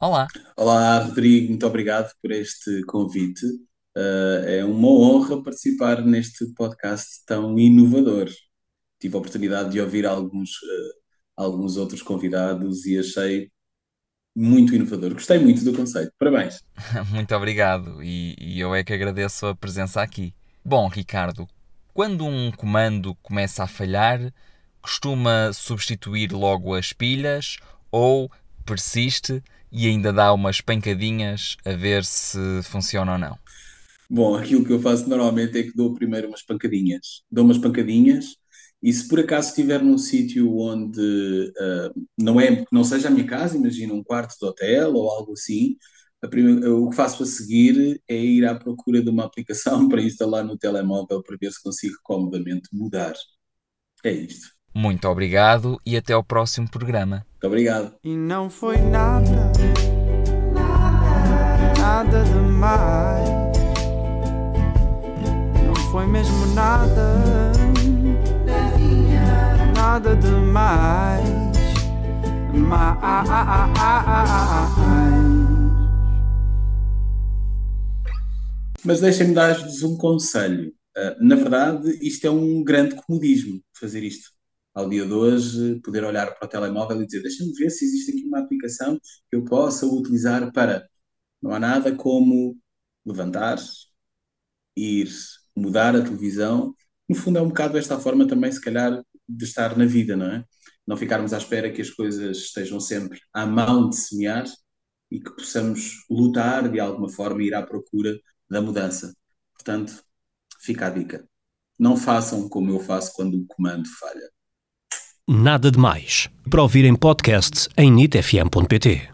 Olá. Olá, Rodrigo, muito obrigado por este convite. Uh, é uma honra participar neste podcast tão inovador. Tive a oportunidade de ouvir alguns, uh, alguns outros convidados e achei muito inovador. Gostei muito do conceito. Parabéns. muito obrigado e, e eu é que agradeço a presença aqui. Bom, Ricardo, quando um comando começa a falhar, costuma substituir logo as pilhas ou persiste e ainda dá umas pancadinhas a ver se funciona ou não? Bom, aquilo que eu faço normalmente é que dou primeiro umas pancadinhas. Dou umas pancadinhas e se por acaso estiver num sítio onde uh, não é não seja a minha casa, imagina um quarto de hotel ou algo assim, primeira, o que faço a seguir é ir à procura de uma aplicação para instalar no telemóvel para ver se consigo comodamente mudar. É isto. Muito obrigado e até ao próximo programa. Muito obrigado. E não foi nada, nada, foi mesmo nada, nada demais. Mais. Mas deixem-me dar-vos um conselho. Uh, na verdade, isto é um grande comodismo, fazer isto ao dia de hoje, poder olhar para o telemóvel e dizer: deixa-me ver se existe aqui uma aplicação que eu possa utilizar para. Não há nada como levantar, ir mudar a televisão. No fundo, é um bocado esta forma também, se calhar, de estar na vida, não é? Não ficarmos à espera que as coisas estejam sempre à mão de semear e que possamos lutar de alguma forma e ir à procura da mudança. Portanto, fica a dica. Não façam como eu faço quando o comando falha. Nada de mais. Para ouvir em podcast em nitfm.pt.